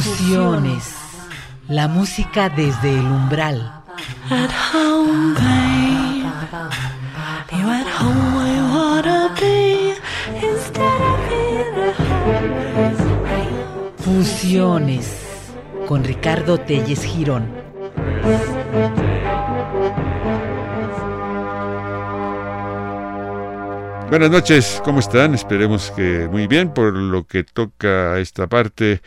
Fusiones. La música desde el umbral. Fusiones. Con Ricardo Telles Girón. Buenas noches, ¿cómo están? Esperemos que muy bien por lo que toca esta parte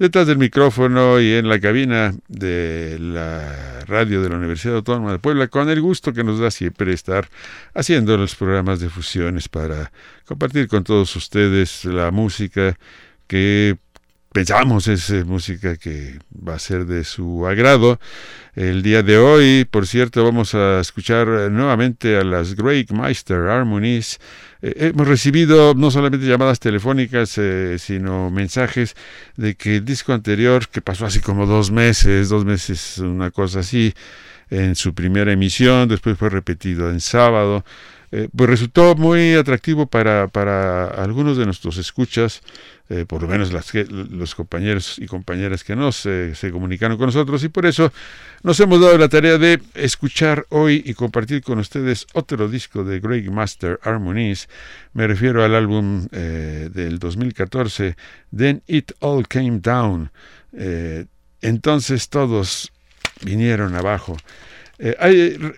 detrás del micrófono y en la cabina de la radio de la Universidad Autónoma de Puebla, con el gusto que nos da siempre estar haciendo los programas de fusiones para compartir con todos ustedes la música que pensamos es eh, música que va a ser de su agrado. El día de hoy, por cierto, vamos a escuchar nuevamente a las Great Meister Harmonies. Eh, hemos recibido no solamente llamadas telefónicas, eh, sino mensajes de que el disco anterior, que pasó así como dos meses, dos meses, una cosa así, en su primera emisión, después fue repetido en sábado, pues resultó muy atractivo para, para algunos de nuestros escuchas eh, por lo menos las los compañeros y compañeras que nos se comunicaron con nosotros y por eso nos hemos dado la tarea de escuchar hoy y compartir con ustedes otro disco de Greg Master Harmonies. Me refiero al álbum eh, del 2014, Then It All Came Down. Eh, entonces todos vinieron abajo.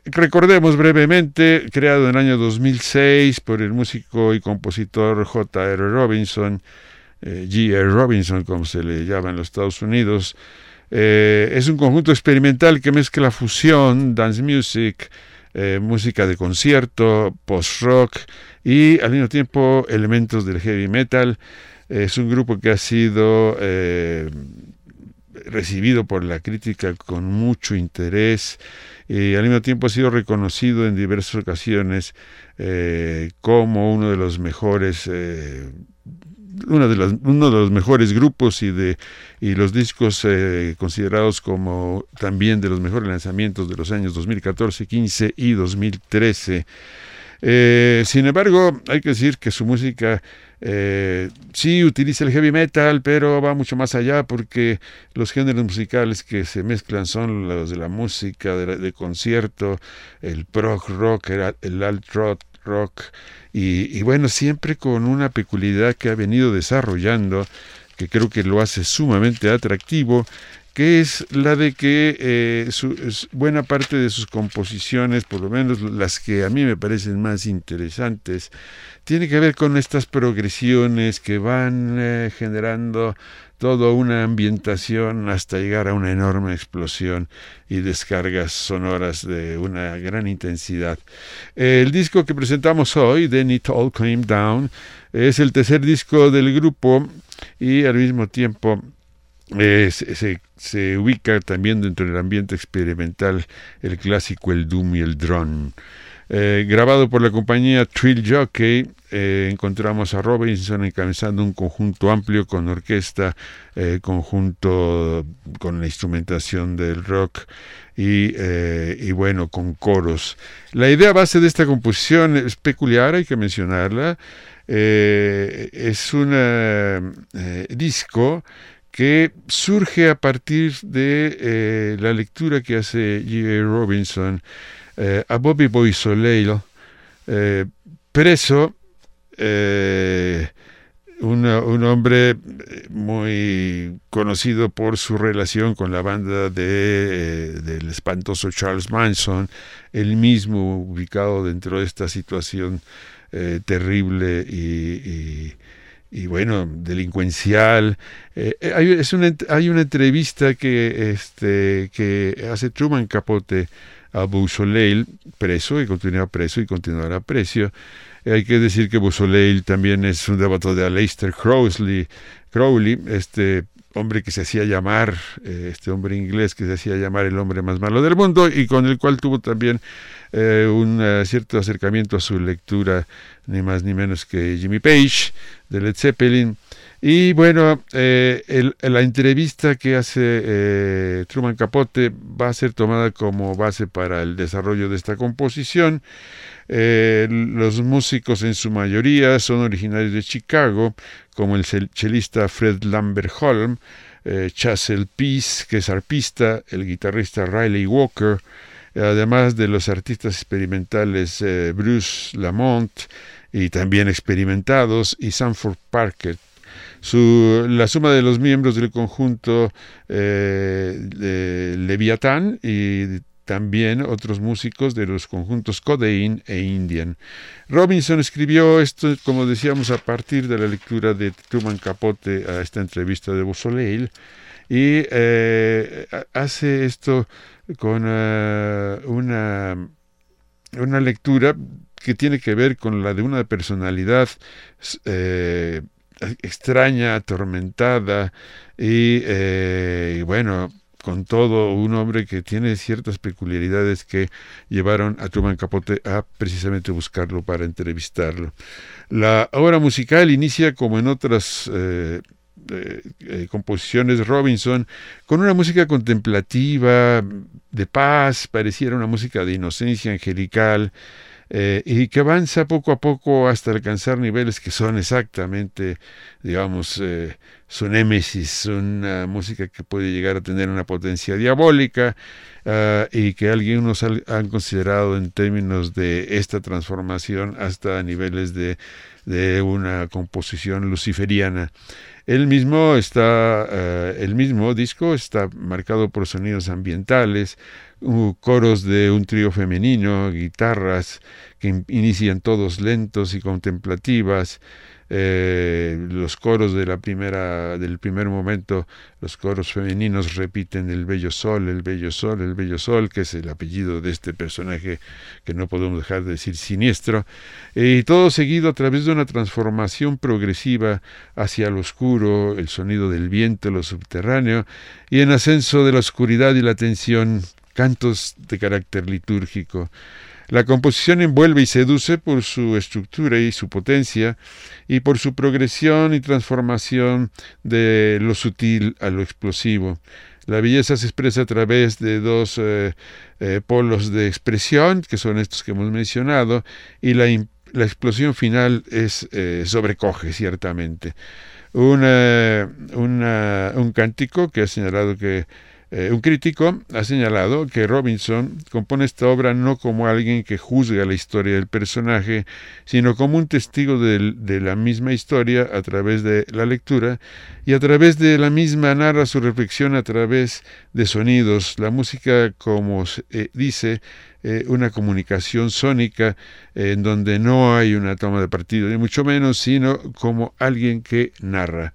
Recordemos brevemente, creado en el año 2006 por el músico y compositor J.R. Robinson, eh, G.R. Robinson, como se le llama en los Estados Unidos. Eh, es un conjunto experimental que mezcla fusión, dance music, eh, música de concierto, post-rock y al mismo tiempo elementos del heavy metal. Es un grupo que ha sido recibido por la crítica con mucho interés y al mismo tiempo ha sido reconocido en diversas ocasiones como uno de los mejores una de uno de los mejores grupos y de y los discos eh, considerados como también de los mejores lanzamientos de los años 2014, 15 y 2013. Eh, sin embargo, hay que decir que su música eh, sí utiliza el heavy metal, pero va mucho más allá porque los géneros musicales que se mezclan son los de la música de, concierto, el prog rock, el alt rock, rock y, bueno, siempre con una peculiaridad que ha venido desarrollando, que creo que lo hace sumamente atractivo, que es la de que eh, buena parte de sus composiciones, por lo menos las que a mí me parecen más interesantes, tiene que ver con estas progresiones que van eh, generando toda una ambientación hasta llegar a una enorme explosión y descargas sonoras de una gran intensidad. El disco que presentamos hoy, Then It All Came Down, es el tercer disco del grupo y al mismo tiempo eh, se, ubica también dentro del ambiente experimental el clásico, el doom y el drone. Eh, grabado por la compañía Trill Jockey, eh, encontramos a Robinson encabezando un conjunto amplio con orquesta, conjunto con la instrumentación del rock y, y, bueno, con coros. La idea base de esta composición es peculiar, hay que mencionarla. es un disco que surge a partir de la lectura que hace J. Robinson eh, a Bobby Boy Soleil, eh, preso, eh, un hombre muy conocido por su relación con la banda de, del espantoso Charles Manson, el mismo ubicado dentro de esta situación terrible y bueno, delincuencial. hay, es una, hay una entrevista que, este, que hace Truman Capote a Soleil, preso y continúa preso y continuará preso. hay que decir que Soleil también es un devoto de Aleister Crowley, Crowley, este hombre que se hacía llamar, eh, este hombre inglés que se hacía llamar el hombre más malo del mundo y con el cual tuvo también eh, un eh, cierto acercamiento a su lectura, ni más ni menos que Jimmy Page de Led Zeppelin. Y bueno, eh, la entrevista que hace eh, Truman Capote va a ser tomada como base para el desarrollo de esta composición. Eh, los músicos en su mayoría son originarios de Chicago, como el chelista Fred Lambert Holm, Chasel Peace, que es arpista, el guitarrista Riley Walker, además de los artistas experimentales Bruce Lamont y también experimentados, y Sanford Parker. Su, la suma de los miembros del conjunto eh, Leviatán y también otros músicos de los conjuntos Codeine e Indian. Robinson escribió esto, como decíamos, a partir de la lectura de Truman Capote a esta entrevista de Beausoleil y eh, hace esto con eh, una, una lectura que tiene que ver con la de una personalidad extraña, atormentada y, y bueno, con todo un hombre que tiene ciertas peculiaridades que llevaron a Truman Capote a precisamente buscarlo para entrevistarlo. La obra musical inicia como en otras eh, eh, eh, composiciones Robinson con una música contemplativa, de paz, pareciera una música de inocencia angelical, eh, y que avanza poco a poco hasta alcanzar niveles que son exactamente, digamos, eh, su némesis, una música que puede llegar a tener una potencia diabólica ah, y que algunos han considerado en términos de esta transformación hasta niveles de, de una composición luciferiana. El mismo está, eh, el mismo disco está marcado por sonidos ambientales, coros de un trío femenino, guitarras que inician todos lentos y contemplativas, eh, los coros de la primera, del primer momento, los coros femeninos repiten el bello sol, el bello sol, el bello sol, que es el apellido de este personaje que no podemos dejar de decir siniestro, y todo seguido a través de una transformación progresiva hacia lo oscuro, el sonido del viento, lo subterráneo, y en ascenso de la oscuridad y la tensión, cantos de carácter litúrgico. La composición envuelve y seduce por su estructura y su potencia y por su progresión y transformación de lo sutil a lo explosivo. La belleza se expresa a través de dos eh, eh, polos de expresión, que son estos que hemos mencionado, y la, explosión final es eh, sobrecoge ciertamente. un cántico que ha señalado que eh, un crítico ha señalado que Robinson compone esta obra no como alguien que juzga la historia del personaje, sino como un testigo de, la misma historia a través de la lectura y a través de la misma narra su reflexión a través de sonidos. La música, como eh, dice, eh, una comunicación sónica en donde no hay una toma de partido, ni mucho menos, sino como alguien que narra.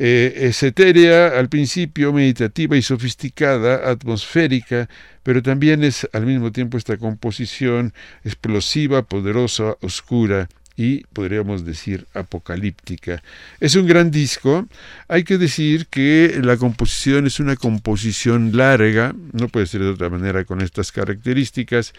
Eh, es etérea al principio, meditativa y sofisticada, atmosférica, pero también es al mismo tiempo esta composición explosiva, poderosa, oscura, y podríamos decir apocalíptica. Es un gran disco. Hay que decir que la composición es una composición larga, no puede ser de otra manera con estas características.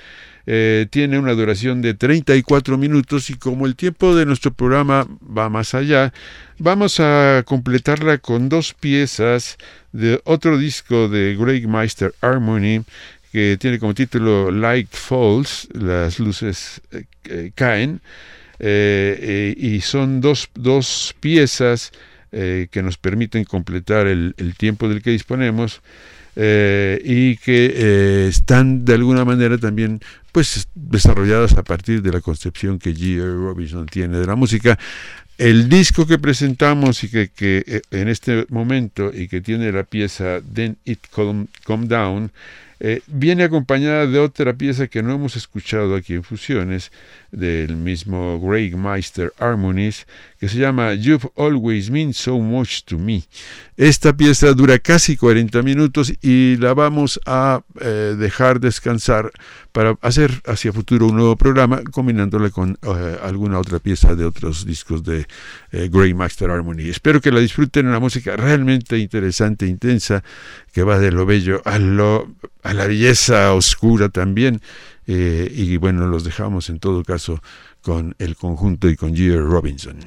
Eh, tiene una duración de 34 minutos y como el tiempo de nuestro programa va más allá, vamos a completarla con dos piezas de otro disco de Greg Meister Harmony que tiene como título Light Falls, las luces eh, eh, caen. Y son dos, dos piezas que nos permiten completar el, tiempo del que disponemos y que están de alguna manera también pues desarrolladas a partir de la concepción que G. Robinson tiene de la música. El disco que presentamos y que, que en este momento y que tiene la pieza Then It come Down eh, viene acompañada de otra pieza que no hemos escuchado aquí en Fusiones, del mismo Greg Meister Harmonies, que se llama You've Always Meant So Much to Me. Esta pieza dura casi 40 minutos y la vamos a eh, dejar descansar para hacer hacia futuro un nuevo programa combinándola con eh, alguna otra pieza de otros discos de Greg Meister Harmony. Espero que la disfruten, una música realmente interesante, intensa, que va de lo bello a lo a la belleza oscura también. Eh, y bueno, los dejamos en todo caso con el conjunto y con G. Robinson.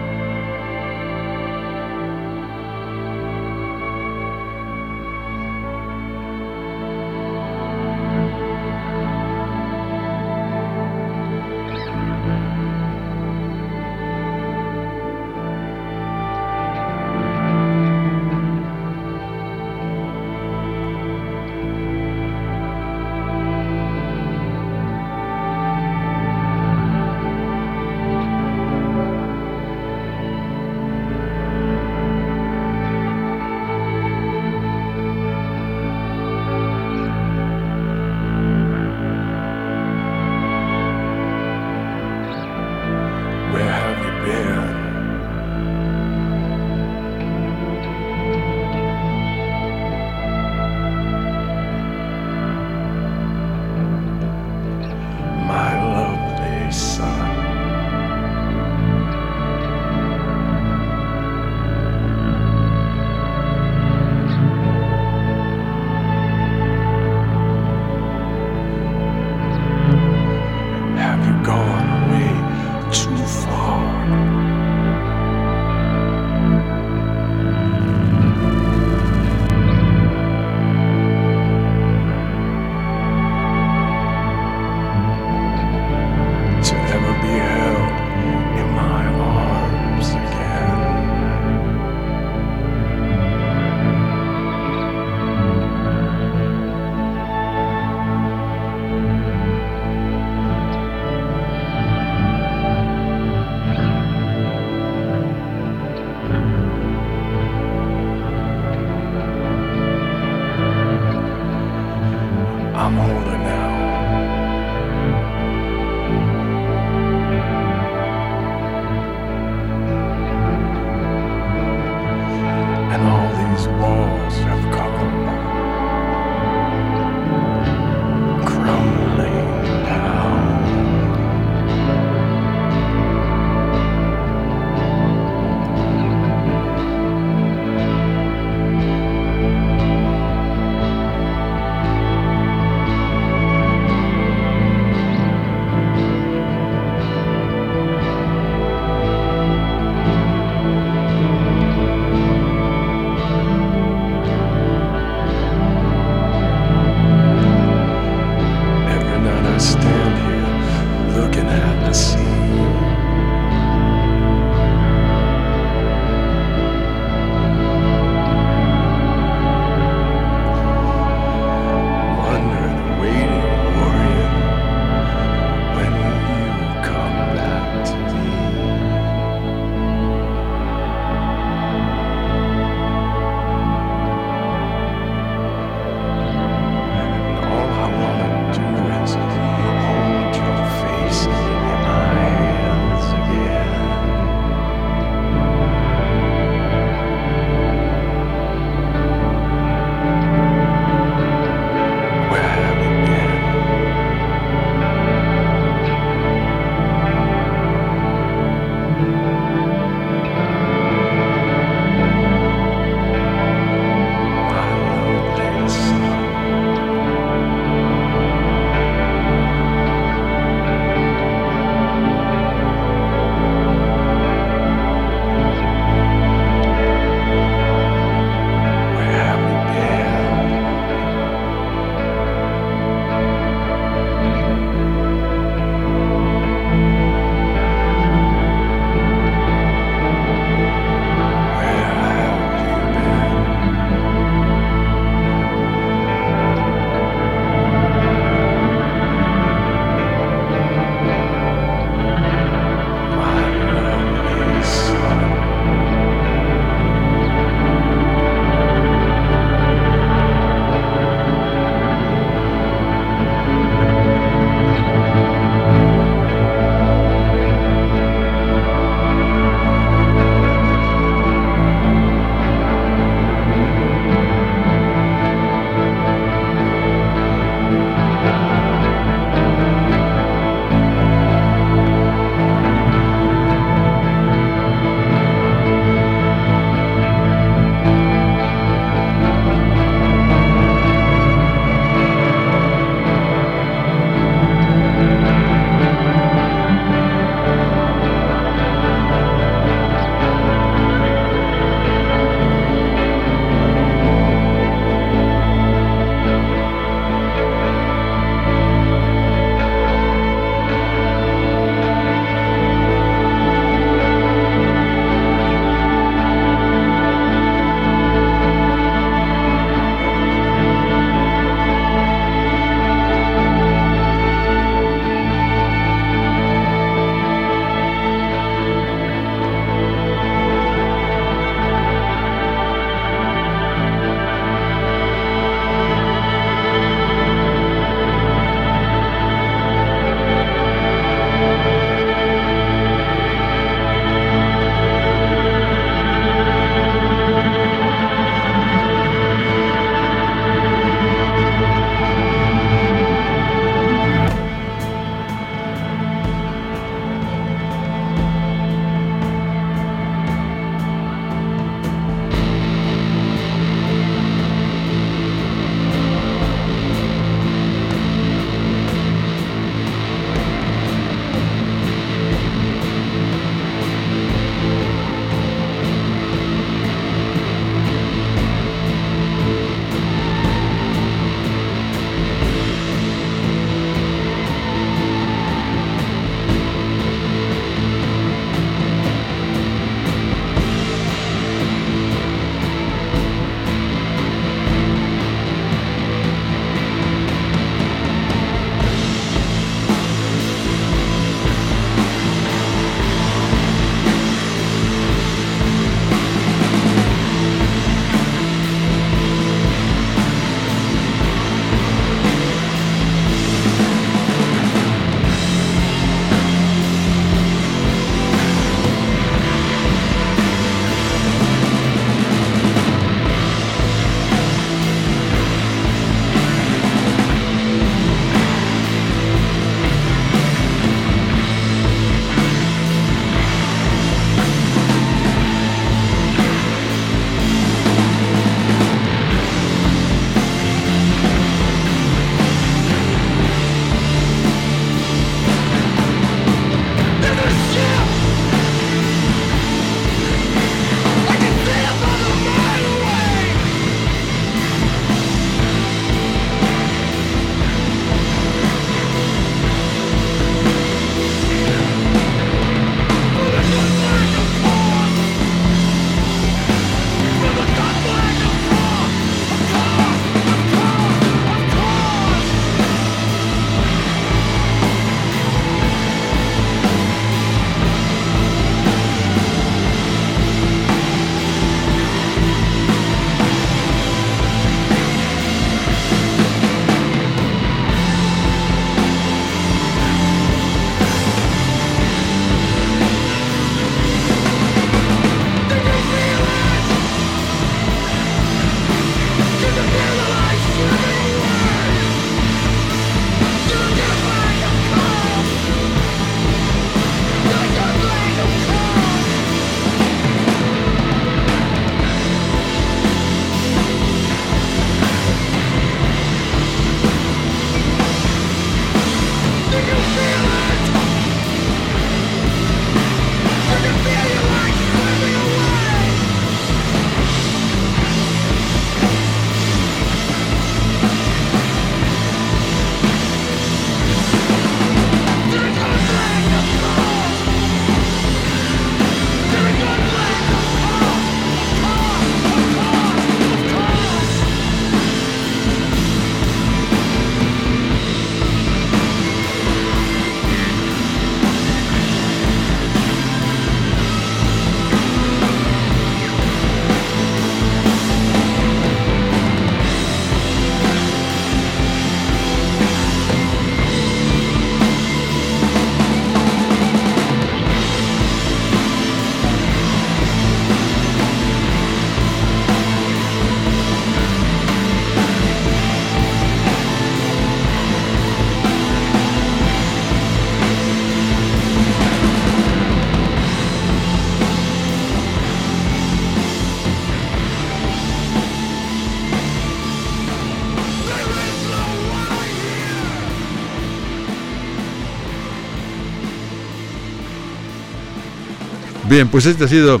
Bien, pues esta ha sido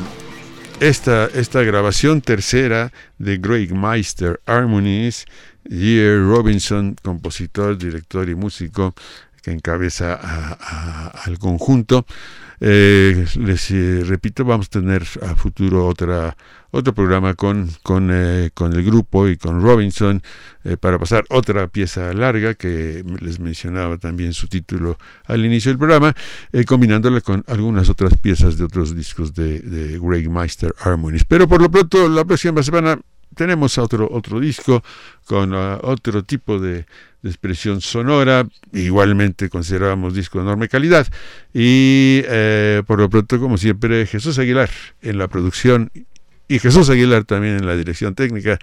esta, esta grabación tercera de Greg Meister Harmonies, Year Robinson, compositor, director y músico que encabeza al conjunto. Eh, les eh, repito, vamos a tener a futuro otra, otro programa con, con, eh, con el grupo y con Robinson para pasar otra pieza larga que les mencionaba también su título al inicio del programa, combinándola con algunas otras piezas de otros discos de, de Greg Meister Harmonies. Pero por lo pronto, la próxima semana tenemos otro, otro disco con uh, otro tipo de, expresión sonora, igualmente consideramos disco de enorme calidad, y eh, por lo pronto, como siempre, Jesús Aguilar en la producción y Jesús Aguilar también en la dirección técnica,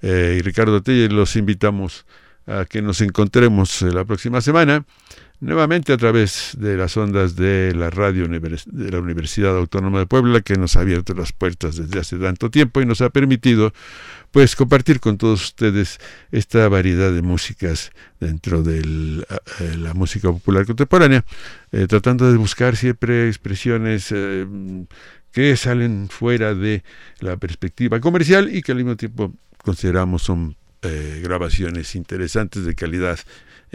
eh, y Ricardo Telle, los invitamos a que nos encontremos eh, la próxima semana nuevamente a través de las ondas de la radio de la Universidad Autónoma de Puebla que nos ha abierto las puertas desde hace tanto tiempo y nos ha permitido pues compartir con todos ustedes esta variedad de músicas dentro de eh, la música popular contemporánea, eh, tratando de buscar siempre expresiones eh, que salen fuera de la perspectiva comercial y que al mismo tiempo consideramos son grabaciones interesantes de calidad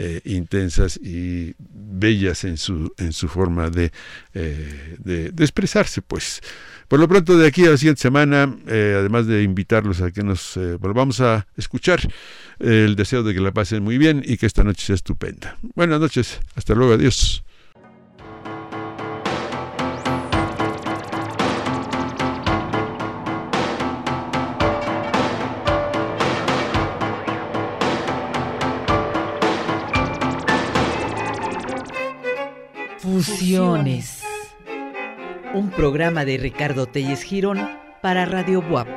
eh, intensas y bellas en su, en su forma eh, de, de, expresarse. Pues por lo pronto de aquí a la siguiente semana, eh, además de invitarlos a que nos volvamos a escuchar, el deseo de que la pasen muy bien y que esta noche sea estupenda. Buenas noches, hasta luego, adiós. Fusiones. Un programa de Ricardo Telles Girón para Radio Buap.